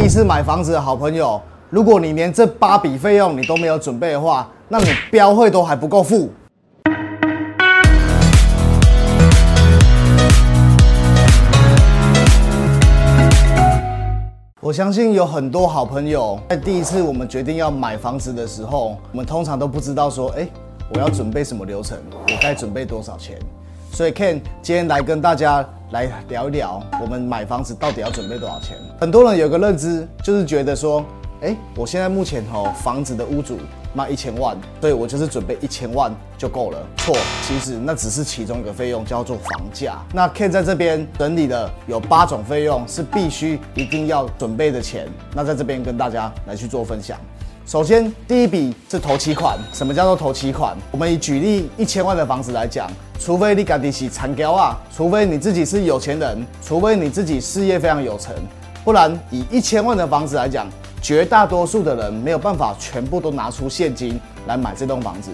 第一次买房子的好朋友，如果你连这八笔费用你都没有准备的话，那你标会都还不够付。我相信有很多好朋友在第一次我们决定要买房子的时候，我们通常都不知道说，哎，我要准备什么流程，我该准备多少钱。所以 Ken 今天来跟大家来聊一聊，我们买房子到底要准备多少钱？很多人有个认知，就是觉得说，哎，我现在目前吼房子的屋主卖一千万，所以我就是准备一千万就够了。错，其实那只是其中一个费用，叫做房价。那 Ken 在这边整理的有八种费用是必须一定要准备的钱，那在这边跟大家来去做分享。首先，第一笔是投期款。什么叫做投期款？我们以举例一千万的房子来讲，除非你家己是残雕啊，除非你自己是有钱人，除非你自己事业非常有成，不然以一千万的房子来讲，绝大多数的人没有办法全部都拿出现金来买这栋房子，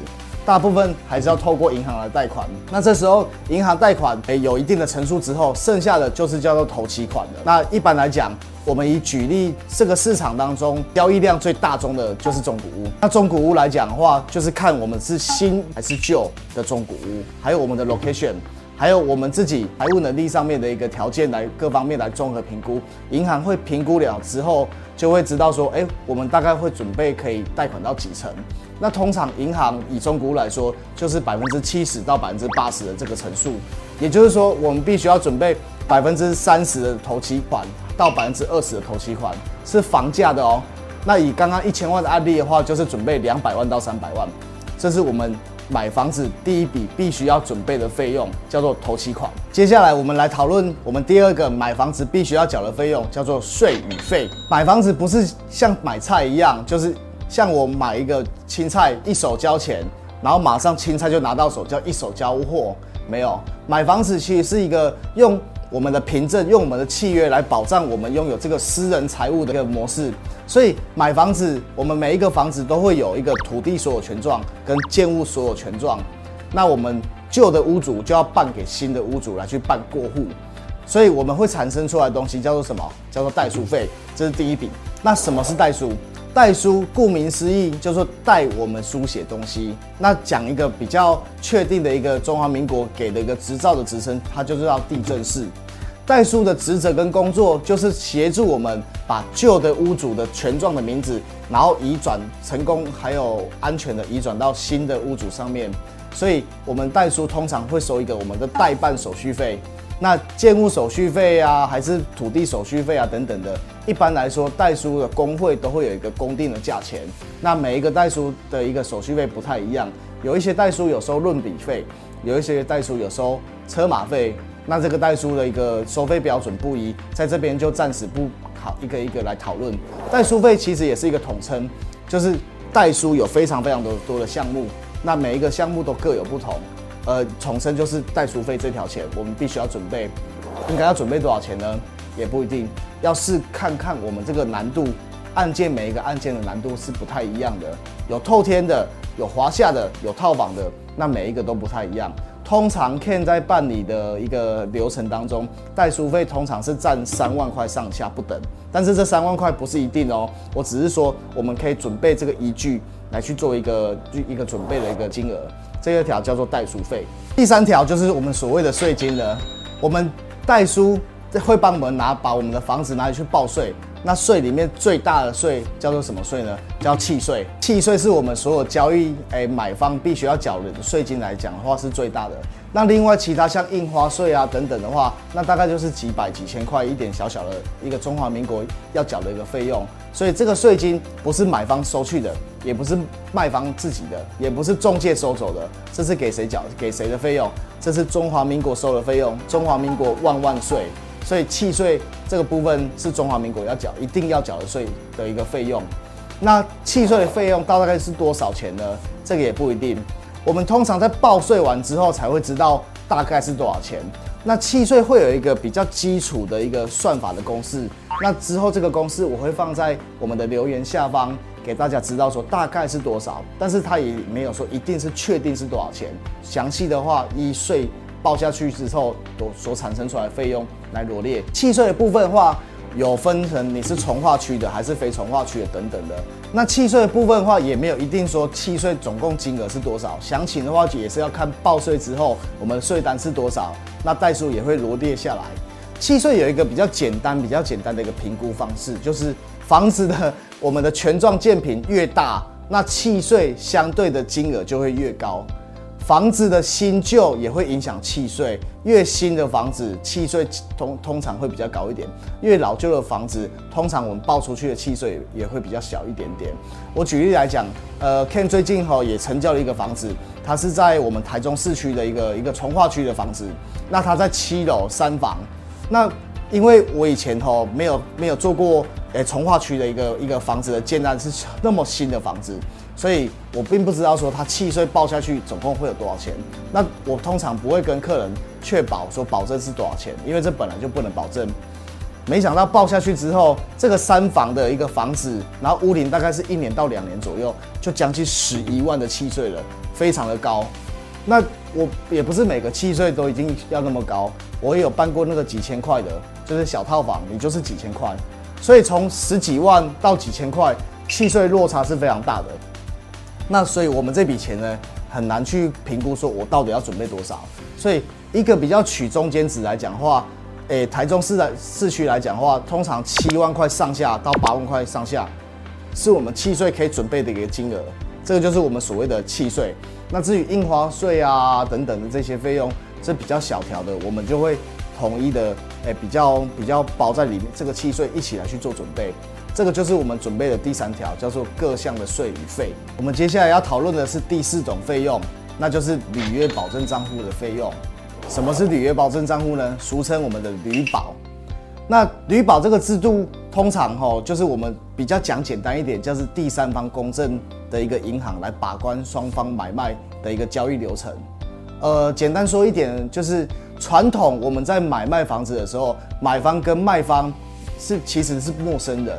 大部分还是要透过银行来贷款。那这时候银行贷款诶有一定的成数之后，剩下的就是叫做投期款的。那一般来讲。我们以举例，这个市场当中交易量最大宗的就是中古屋。那中古屋来讲的话，就是看我们是新还是旧的中古屋，还有我们的 location，还有我们自己财务能力上面的一个条件来各方面来综合评估。银行会评估了之后，就会知道说，哎，我们大概会准备可以贷款到几成。那通常银行以中国来说，就是百分之七十到百分之八十的这个层数，也就是说，我们必须要准备百分之三十的头期款。到百分之二十的头期款是房价的哦。那以刚刚一千万的案例的话，就是准备两百万到三百万，这是我们买房子第一笔必须要准备的费用，叫做头期款。接下来我们来讨论我们第二个买房子必须要缴的费用，叫做税与费。买房子不是像买菜一样，就是像我买一个青菜，一手交钱，然后马上青菜就拿到手，叫一手交货。没有，买房子其实是一个用。我们的凭证用我们的契约来保障我们拥有这个私人财务的一个模式，所以买房子，我们每一个房子都会有一个土地所有权状跟建物所有权状，那我们旧的屋主就要办给新的屋主来去办过户，所以我们会产生出来的东西叫做什么？叫做代书费，这是第一笔。那什么是代书？代书顾名思义，就是代我们书写东西。那讲一个比较确定的一个中华民国给的一个执照的职称，它就是叫地震士。代书的职责跟工作，就是协助我们把旧的屋主的权状的名字，然后移转成功，还有安全的移转到新的屋主上面。所以，我们代书通常会收一个我们的代办手续费。那建物手续费啊，还是土地手续费啊等等的，一般来说，代书的工会都会有一个公定的价钱。那每一个代书的一个手续费不太一样，有一些代书有收论笔费，有一些代书有收车马费。那这个代书的一个收费标准不一，在这边就暂时不考一个一个来讨论。代书费其实也是一个统称，就是代书有非常非常多多的项目，那每一个项目都各有不同。呃，重申就是代书费这条钱，我们必须要准备，应该要准备多少钱呢？也不一定，要是看看我们这个难度案件每一个案件的难度是不太一样的，有透天的，有华夏的，有套房的，那每一个都不太一样。通常 Ken 在办理的一个流程当中，代书费通常是占三万块上下不等，但是这三万块不是一定哦，我只是说我们可以准备这个依据来去做一个一个准备的一个金额。这一条叫做代书费，第三条就是我们所谓的税金了。我们代书会帮我们拿把我们的房子拿去报税，那税里面最大的税叫做什么税呢？叫契税。契税是我们所有交易诶买方必须要缴的税金来讲的话是最大的。那另外其他像印花税啊等等的话，那大概就是几百几千块一点小小的一个中华民国要缴的一个费用。所以这个税金不是买方收去的。也不是卖方自己的，也不是中介收走的，这是给谁缴？给谁的费用？这是中华民国收的费用，中华民国万万岁！所以契税这个部分是中华民国要缴，一定要缴的税的一个费用。那契税的费用大概是多少钱呢？这个也不一定。我们通常在报税完之后才会知道大概是多少钱。那契税会有一个比较基础的一个算法的公式，那之后这个公式我会放在我们的留言下方。给大家知道说大概是多少，但是他也没有说一定是确定是多少钱。详细的话依税报下去之后所所产生出来的费用来罗列。契税的部分的话，有分成你是从化区的还是非从化区的等等的。那契税的部分的话，也没有一定说契税总共金额是多少，详情的话也是要看报税之后我们税单是多少，那代数也会罗列下来。契税有一个比较简单、比较简单的一个评估方式，就是房子的我们的权状建品越大，那契税相对的金额就会越高。房子的新旧也会影响契税，越新的房子契税通通常会比较高一点，越老旧的房子通常我们报出去的契税也会比较小一点点。我举例来讲，呃，Ken 最近哈也成交了一个房子，它是在我们台中市区的一个一个从化区的房子，那它在七楼三房，那因为我以前哈没有没有做过诶从化区的一个一个房子的建案是那么新的房子。所以我并不知道说它契税报下去总共会有多少钱。那我通常不会跟客人确保说保证是多少钱，因为这本来就不能保证。没想到报下去之后，这个三房的一个房子，然后屋龄大概是一年到两年左右，就将近十一万的契税了，非常的高。那我也不是每个契税都已经要那么高，我也有办过那个几千块的，就是小套房，你就是几千块。所以从十几万到几千块，契税落差是非常大的。那所以，我们这笔钱呢，很难去评估说我到底要准备多少。所以，一个比较取中间值来讲的话，诶，台中市的市区来讲的话，通常七万块上下到八万块上下，是我们契税可以准备的一个金额。这个就是我们所谓的契税。那至于印花税啊等等的这些费用，是比较小条的，我们就会统一的，诶，比较比较包在里面，这个契税一起来去做准备。这个就是我们准备的第三条，叫做各项的税与费。我们接下来要讨论的是第四种费用，那就是履约保证账户的费用。什么是履约保证账户呢？俗称我们的履保。那履保这个制度，通常哈，就是我们比较讲简单一点，就是第三方公证的一个银行来把关双方买卖的一个交易流程。呃，简单说一点，就是传统我们在买卖房子的时候，买方跟卖方是其实是陌生人。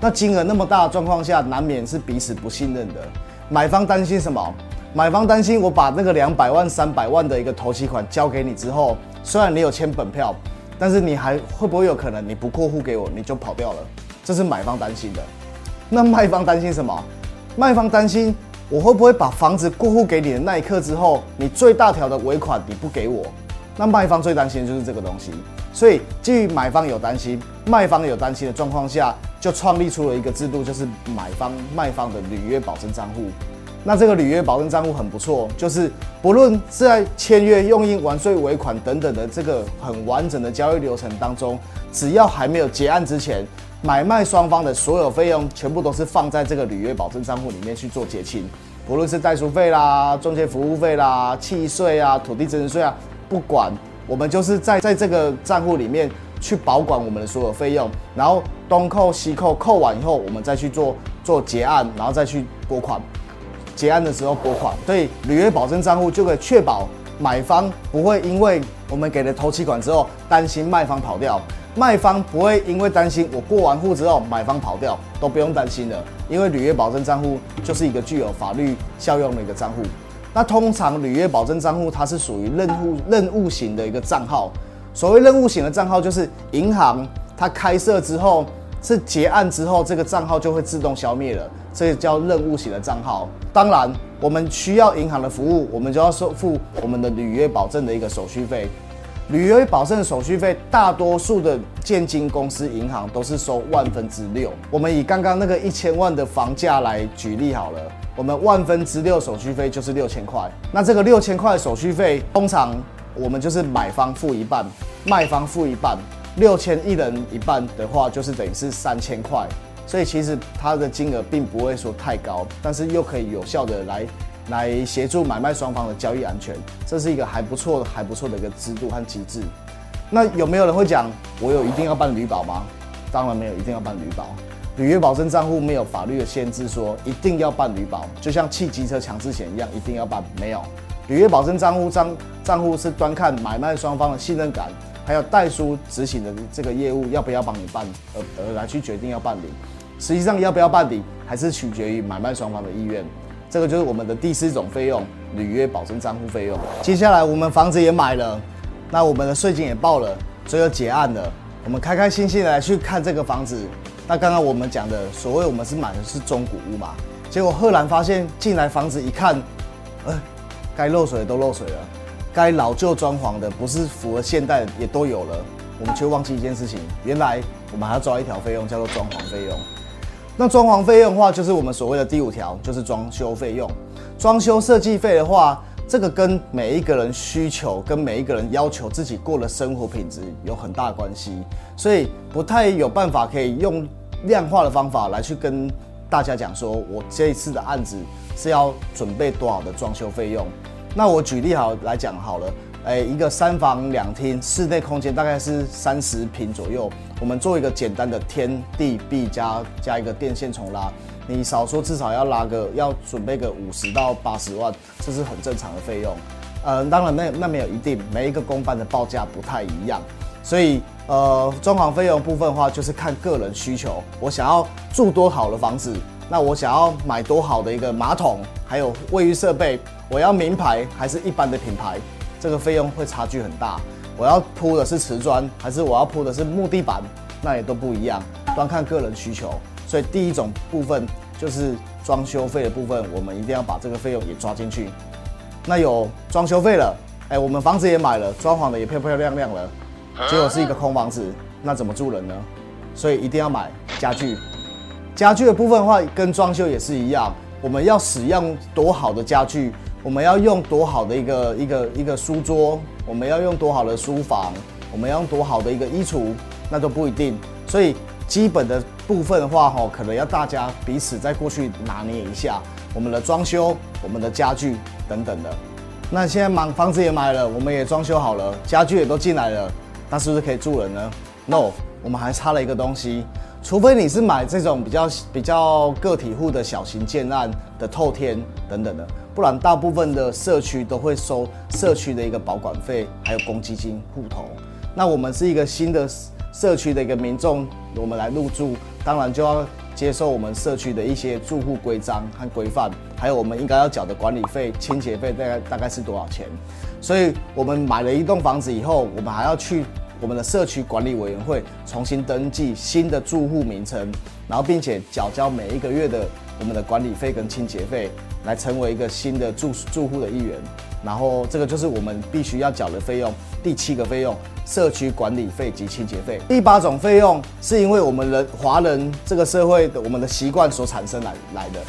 那金额那么大的状况下，难免是彼此不信任的。买方担心什么？买方担心我把那个两百万、三百万的一个头期款交给你之后，虽然你有签本票，但是你还会不会有可能你不过户给我，你就跑掉了？这是买方担心的。那卖方担心什么？卖方担心我会不会把房子过户给你的那一刻之后，你最大条的尾款你不给我？那卖方最担心的就是这个东西。所以基于买方有担心，卖方有担心的状况下。就创立出了一个制度，就是买方卖方的履约保证账户。那这个履约保证账户很不错，就是不论是在签约、用印、完税、尾款等等的这个很完整的交易流程当中，只要还没有结案之前，买卖双方的所有费用全部都是放在这个履约保证账户里面去做结清。不论是代书费啦、中介服务费啦、契税啊、土地增值税啊，不管我们就是在在这个账户里面。去保管我们的所有费用，然后东扣西扣，扣完以后我们再去做做结案，然后再去拨款。结案的时候拨款，所以履约保证账户就可以确保买方不会因为我们给了头期款之后担心卖方跑掉，卖方不会因为担心我过完户之后买方跑掉，都不用担心的，因为履约保证账户就是一个具有法律效用的一个账户。那通常履约保证账户它是属于任务任务型的一个账号。所谓任务型的账号，就是银行它开设之后是结案之后，这个账号就会自动消灭了，这个叫任务型的账号。当然，我们需要银行的服务，我们就要收付我们的履约保证的一个手续费。履约保证手续费，大多数的建金公司银行都是收万分之六。我们以刚刚那个一千万的房价来举例好了，我们万分之六手续费就是六千块。那这个六千块手续费，通常。我们就是买方付一半，卖方付一半，六千一人一半的话，就是等于是三千块。所以其实它的金额并不会说太高，但是又可以有效的来来协助买卖双方的交易安全，这是一个还不错、还不错的一个制度和机制。那有没有人会讲，我有一定要办旅保吗？当然没有，一定要办旅保。履约保证账户没有法律的限制，说一定要办旅保，就像汽机车强制险一样，一定要办，没有。履约保证账户账账户是端看买卖双方的信任感，还有代书执行的这个业务要不要帮你办，而而来去决定要办理。实际上要不要办理，还是取决于买卖双方的意愿。这个就是我们的第四种费用——履约保证账户费用。接下来我们房子也买了，那我们的税金也报了，所以要结案了。我们开开心心的来去看这个房子。那刚刚我们讲的所谓我们是买的是中古屋嘛，结果赫然发现进来房子一看，呃，该漏水的都漏水了，该老旧装潢的不是符合现代也都有了，我们却忘记一件事情，原来我们还要抓一条费用叫做装潢费用。那装潢费用的话，就是我们所谓的第五条，就是装修费用。装修设计费的话，这个跟每一个人需求、跟每一个人要求自己过的生活品质有很大关系，所以不太有办法可以用量化的方法来去跟大家讲说，我这一次的案子是要准备多少的装修费用。那我举例好来讲好了，哎，一个三房两厅，室内空间大概是三十平左右，我们做一个简单的天地壁加加一个电线重拉。你少说至少要拉个要准备个五十到八十万，这是很正常的费用。呃，当然那那没有一定，每一个公办的报价不太一样，所以呃，装潢费用部分的话就是看个人需求。我想要住多好的房子，那我想要买多好的一个马桶，还有卫浴设备，我要名牌还是一般的品牌，这个费用会差距很大。我要铺的是瓷砖，还是我要铺的是木地板，那也都不一样，端看个人需求。所以第一种部分就是装修费的部分，我们一定要把这个费用也抓进去。那有装修费了，哎，我们房子也买了，装潢的也漂漂亮亮了，结果是一个空房子，那怎么住人呢？所以一定要买家具。家具的部分的话，跟装修也是一样，我们要使用多好的家具，我们要用多好的一个一个一个书桌，我们要用多好的书房，我们要用多好的一个衣橱，那都不一定。所以基本的。部分的话，哈，可能要大家彼此在过去拿捏一下我们的装修、我们的家具等等的。那现在房房子也买了，我们也装修好了，家具也都进来了，那是不是可以住人呢？No，我们还差了一个东西。除非你是买这种比较比较个体户的小型建案的透天等等的，不然大部分的社区都会收社区的一个保管费，还有公积金户头。那我们是一个新的社区的一个民众，我们来入住。当然就要接受我们社区的一些住户规章和规范，还有我们应该要缴的管理费、清洁费大概大概是多少钱？所以我们买了一栋房子以后，我们还要去我们的社区管理委员会重新登记新的住户名称，然后并且缴交每一个月的我们的管理费跟清洁费，来成为一个新的住住户的一员。然后这个就是我们必须要缴的费用。第七个费用。社区管理费及清洁费。第八种费用是因为我们人华人这个社会的我们的习惯所产生来来的。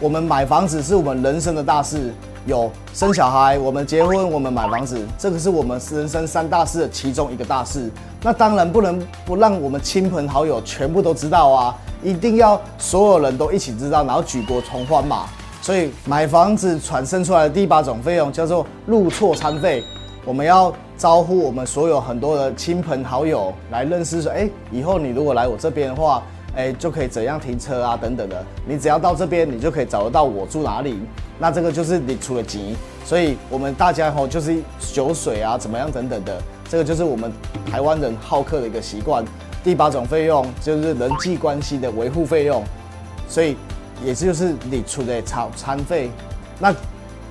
我们买房子是我们人生的大事，有生小孩，我们结婚，我们买房子，这个是我们人生三大事的其中一个大事。那当然不能不让我们亲朋好友全部都知道啊，一定要所有人都一起知道，然后举国同欢嘛。所以买房子产生出来的第八种费用叫做入错餐费，我们要。招呼我们所有很多的亲朋好友来认识，说，哎，以后你如果来我这边的话，哎，就可以怎样停车啊，等等的。你只要到这边，你就可以找得到我住哪里。那这个就是你出了急，所以我们大家吼就是酒水啊，怎么样等等的，这个就是我们台湾人好客的一个习惯。第八种费用就是人际关系的维护费用，所以也就是你出的餐餐费。那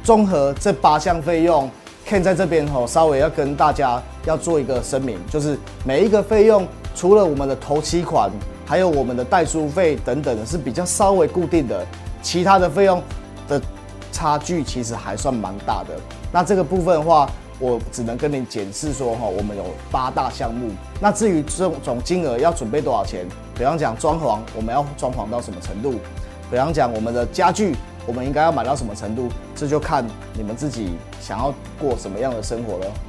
综合这八项费用。Ken 在这边吼，稍微要跟大家要做一个声明，就是每一个费用，除了我们的头期款，还有我们的代书费等等的，是比较稍微固定的，其他的费用的差距其实还算蛮大的。那这个部分的话，我只能跟你解释说哈，我们有八大项目。那至于总总金额要准备多少钱，比方讲装潢，我们要装潢到什么程度？比方讲我们的家具。我们应该要买到什么程度，这就看你们自己想要过什么样的生活了。